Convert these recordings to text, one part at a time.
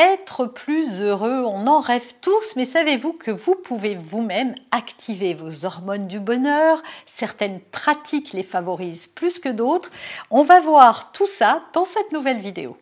être plus heureux, on en rêve tous, mais savez-vous que vous pouvez vous-même activer vos hormones du bonheur? Certaines pratiques les favorisent plus que d'autres. On va voir tout ça dans cette nouvelle vidéo.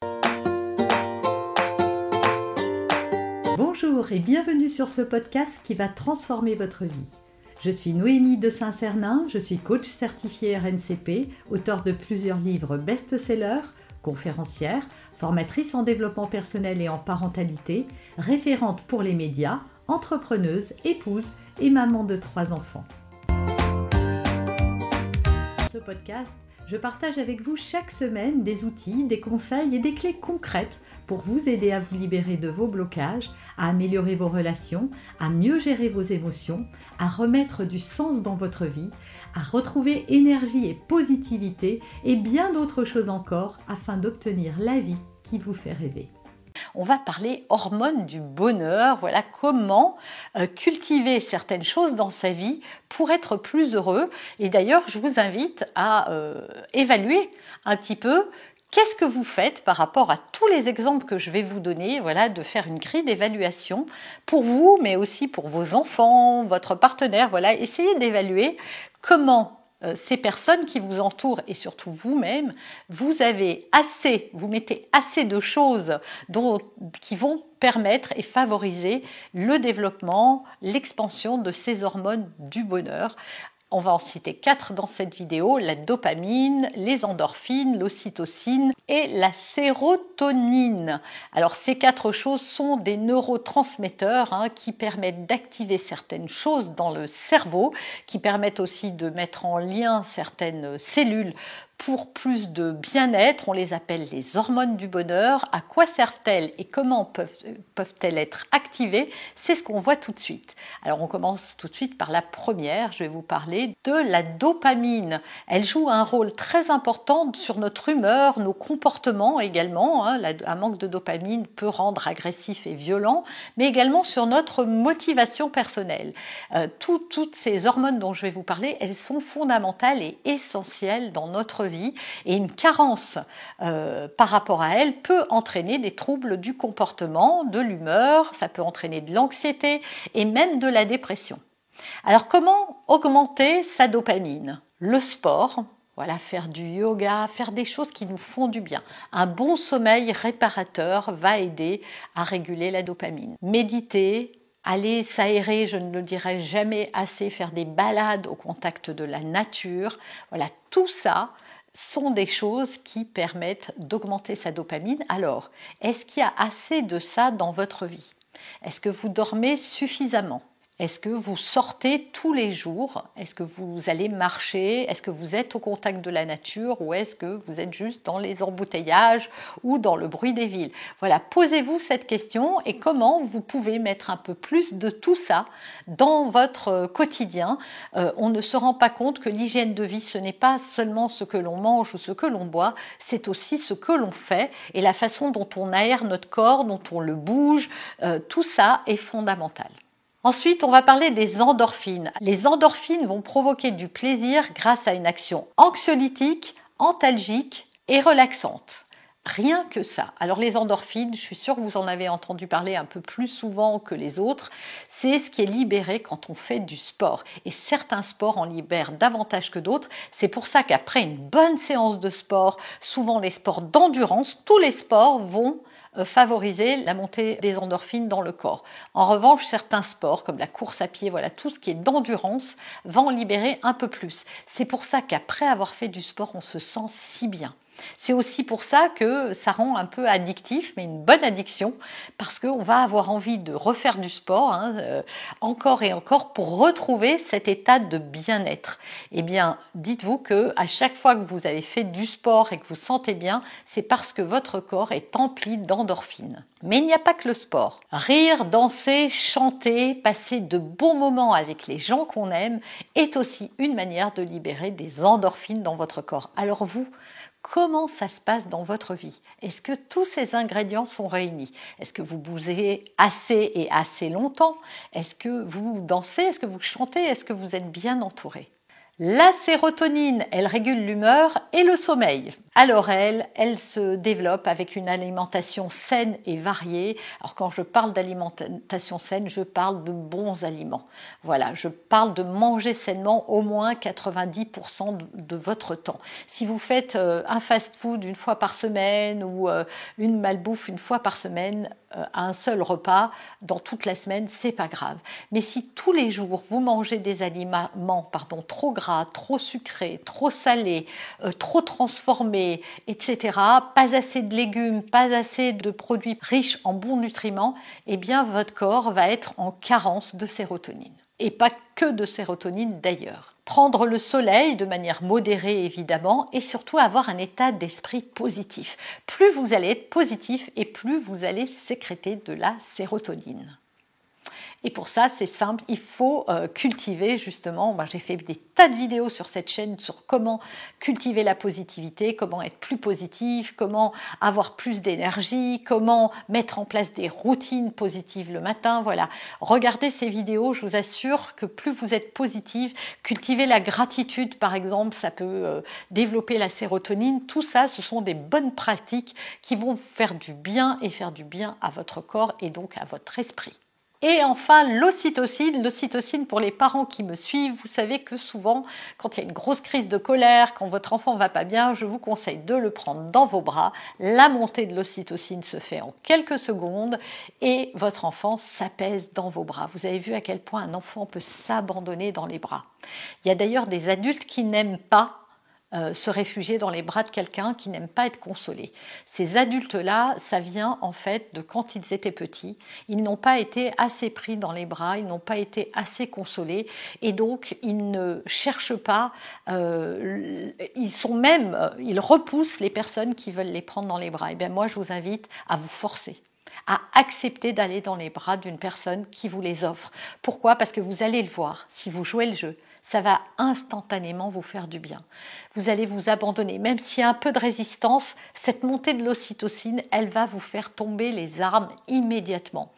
Bonjour et bienvenue sur ce podcast qui va transformer votre vie. Je suis Noémie de Saint-Cernin, je suis coach certifié RNCP, auteur de plusieurs livres best-sellers, conférencière, formatrice en développement personnel et en parentalité, référente pour les médias, entrepreneuse, épouse et maman de trois enfants. Dans ce podcast, je partage avec vous chaque semaine des outils, des conseils et des clés concrètes pour vous aider à vous libérer de vos blocages, à améliorer vos relations, à mieux gérer vos émotions, à remettre du sens dans votre vie, à retrouver énergie et positivité et bien d'autres choses encore afin d'obtenir la vie vous fait rêver. On va parler hormones du bonheur, voilà comment euh, cultiver certaines choses dans sa vie pour être plus heureux. Et d'ailleurs, je vous invite à euh, évaluer un petit peu Qu'est-ce que vous faites par rapport à tous les exemples que je vais vous donner Voilà, de faire une grille d'évaluation pour vous, mais aussi pour vos enfants, votre partenaire. Voilà, essayez d'évaluer comment ces personnes qui vous entourent et surtout vous-même, vous avez assez, vous mettez assez de choses qui vont permettre et favoriser le développement, l'expansion de ces hormones du bonheur on va en citer quatre dans cette vidéo, la dopamine, les endorphines, l'ocytocine et la sérotonine. Alors ces quatre choses sont des neurotransmetteurs hein, qui permettent d'activer certaines choses dans le cerveau, qui permettent aussi de mettre en lien certaines cellules pour plus de bien-être. On les appelle les hormones du bonheur. À quoi servent-elles et comment peuvent-elles être activées? C'est ce qu'on voit tout de suite. Alors on commence tout de suite par la première. Je vais vous parler de la dopamine. Elle joue un rôle très important sur notre humeur, nos comportements également. Hein. Un manque de dopamine peut rendre agressif et violent, mais également sur notre motivation personnelle. Euh, toutes ces hormones dont je vais vous parler, elles sont fondamentales et essentielles dans notre vie et une carence euh, par rapport à elle peut entraîner des troubles du comportement, de l'humeur, ça peut entraîner de l'anxiété et même de la dépression. Alors comment augmenter sa dopamine? Le sport, voilà, faire du yoga, faire des choses qui nous font du bien. Un bon sommeil réparateur va aider à réguler la dopamine. Méditer, aller s'aérer, je ne le dirai jamais assez, faire des balades au contact de la nature. Voilà, tout ça, sont des choses qui permettent d'augmenter sa dopamine. Alors, est-ce qu'il y a assez de ça dans votre vie? Est-ce que vous dormez suffisamment? Est-ce que vous sortez tous les jours? Est-ce que vous allez marcher? Est-ce que vous êtes au contact de la nature? Ou est-ce que vous êtes juste dans les embouteillages ou dans le bruit des villes? Voilà, posez-vous cette question et comment vous pouvez mettre un peu plus de tout ça dans votre quotidien? Euh, on ne se rend pas compte que l'hygiène de vie, ce n'est pas seulement ce que l'on mange ou ce que l'on boit, c'est aussi ce que l'on fait et la façon dont on aère notre corps, dont on le bouge. Euh, tout ça est fondamental. Ensuite, on va parler des endorphines. Les endorphines vont provoquer du plaisir grâce à une action anxiolytique, antalgique et relaxante. Rien que ça. Alors les endorphines, je suis sûre que vous en avez entendu parler un peu plus souvent que les autres, c'est ce qui est libéré quand on fait du sport. Et certains sports en libèrent davantage que d'autres. C'est pour ça qu'après une bonne séance de sport, souvent les sports d'endurance, tous les sports vont favoriser la montée des endorphines dans le corps. En revanche, certains sports comme la course à pied, voilà, tout ce qui est d'endurance en libérer un peu plus. C'est pour ça qu'après avoir fait du sport, on se sent si bien. C'est aussi pour ça que ça rend un peu addictif, mais une bonne addiction, parce qu'on va avoir envie de refaire du sport hein, euh, encore et encore pour retrouver cet état de bien-être. Eh bien, dites-vous que à chaque fois que vous avez fait du sport et que vous sentez bien, c'est parce que votre corps est empli d'endorphines. Mais il n'y a pas que le sport. Rire, danser, chanter, passer de bons moments avec les gens qu'on aime est aussi une manière de libérer des endorphines dans votre corps. Alors vous, Comment ça se passe dans votre vie? Est-ce que tous ces ingrédients sont réunis? Est-ce que vous bougez assez et assez longtemps? Est-ce que vous dansez? Est-ce que vous chantez? Est-ce que vous êtes bien entouré? La sérotonine, elle régule l'humeur et le sommeil. Alors elle, elle se développe avec une alimentation saine et variée. Alors quand je parle d'alimentation saine, je parle de bons aliments. Voilà, je parle de manger sainement au moins 90% de votre temps. Si vous faites euh, un fast-food une fois par semaine ou euh, une malbouffe une fois par semaine euh, à un seul repas dans toute la semaine, c'est pas grave. Mais si tous les jours vous mangez des aliments pardon, trop gras, trop sucrés, trop salés, trop transformés, etc., pas assez de légumes, pas assez de produits riches en bons nutriments, eh bien votre corps va être en carence de sérotonine. Et pas que de sérotonine d'ailleurs. Prendre le soleil de manière modérée évidemment et surtout avoir un état d'esprit positif. Plus vous allez être positif et plus vous allez sécréter de la sérotonine. Et pour ça, c'est simple, il faut euh, cultiver justement. Moi, j'ai fait des tas de vidéos sur cette chaîne sur comment cultiver la positivité, comment être plus positif, comment avoir plus d'énergie, comment mettre en place des routines positives le matin. Voilà, regardez ces vidéos, je vous assure que plus vous êtes positif, cultiver la gratitude par exemple, ça peut euh, développer la sérotonine. Tout ça, ce sont des bonnes pratiques qui vont faire du bien et faire du bien à votre corps et donc à votre esprit. Et enfin, l'ocytocine. L'ocytocine, pour les parents qui me suivent, vous savez que souvent, quand il y a une grosse crise de colère, quand votre enfant va pas bien, je vous conseille de le prendre dans vos bras. La montée de l'ocytocine se fait en quelques secondes et votre enfant s'apaise dans vos bras. Vous avez vu à quel point un enfant peut s'abandonner dans les bras. Il y a d'ailleurs des adultes qui n'aiment pas euh, se réfugier dans les bras de quelqu'un qui n'aime pas être consolé. Ces adultes-là, ça vient en fait de quand ils étaient petits. Ils n'ont pas été assez pris dans les bras, ils n'ont pas été assez consolés et donc ils ne cherchent pas, euh, ils sont même, ils repoussent les personnes qui veulent les prendre dans les bras. Et bien moi, je vous invite à vous forcer à accepter d'aller dans les bras d'une personne qui vous les offre. Pourquoi? Parce que vous allez le voir, si vous jouez le jeu, ça va instantanément vous faire du bien. Vous allez vous abandonner. Même s'il y a un peu de résistance, cette montée de l'ocytocine, elle va vous faire tomber les armes immédiatement.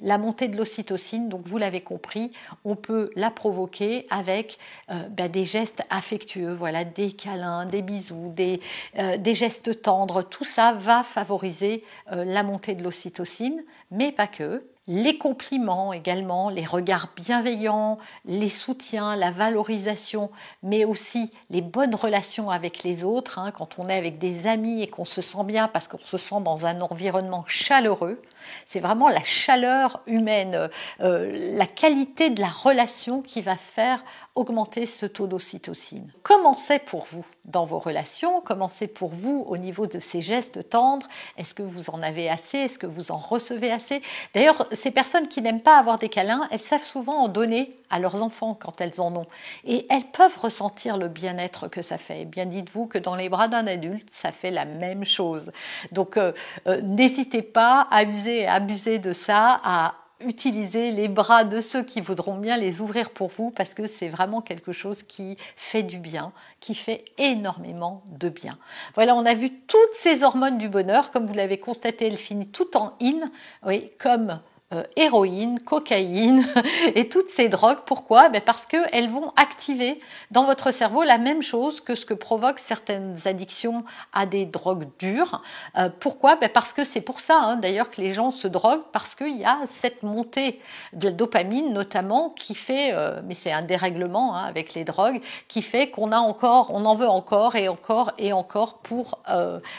La montée de l'ocytocine, donc vous l'avez compris, on peut la provoquer avec euh, ben, des gestes affectueux, voilà, des câlins, des bisous, des, euh, gestes tendres. Tout ça va favoriser euh, la montée de l'ocytocine, mais pas que les compliments également, les regards bienveillants, les soutiens, la valorisation, mais aussi les bonnes relations avec les autres, hein, quand on est avec des amis et qu'on se sent bien parce qu'on se sent dans un environnement chaleureux. C'est vraiment la chaleur humaine, euh, la qualité de la relation qui va faire augmenter ce taux d'ocytocine. Comment c'est pour vous dans vos relations? Comment c'est pour vous au niveau de ces gestes tendres? Est-ce que vous en avez assez? Est-ce que vous en recevez assez? D'ailleurs, ces personnes qui n'aiment pas avoir des câlins, elles savent souvent en donner à leurs enfants quand elles en ont. Et elles peuvent ressentir le bien-être que ça fait. bien dites-vous que dans les bras d'un adulte, ça fait la même chose. Donc euh, euh, n'hésitez pas à abuser, à abuser de ça, à utiliser les bras de ceux qui voudront bien les ouvrir pour vous parce que c'est vraiment quelque chose qui fait du bien, qui fait énormément de bien. Voilà, on a vu toutes ces hormones du bonheur, comme vous l'avez constaté, elles finissent tout en in, oui, comme euh, héroïne, cocaïne et toutes ces drogues. Pourquoi? Ben Parce qu'elles vont activer dans votre cerveau la même chose que ce que provoquent certaines addictions à des drogues dures. Euh, pourquoi? Ben Parce que c'est pour ça hein, d'ailleurs que les gens se droguent, parce qu'il y a cette montée de la dopamine notamment qui fait, euh, mais c'est un dérèglement hein, avec les drogues, qui fait qu'on a encore, on en veut encore et encore et encore pour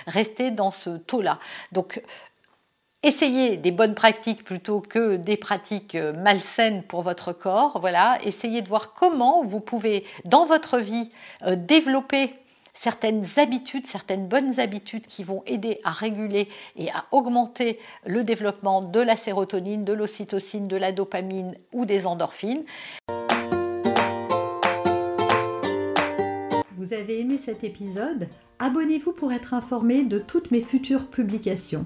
rester dans ce taux-là. Donc Essayez des bonnes pratiques plutôt que des pratiques euh, malsaines pour votre corps. Voilà, essayez de voir comment vous pouvez dans votre vie euh, développer certaines habitudes, certaines bonnes habitudes qui vont aider à réguler et à augmenter le développement de la sérotonine, de l'ocytocine, de la dopamine ou des endorphines. Vous avez aimé cet épisode? Abonnez-vous pour être informé de toutes mes futures publications.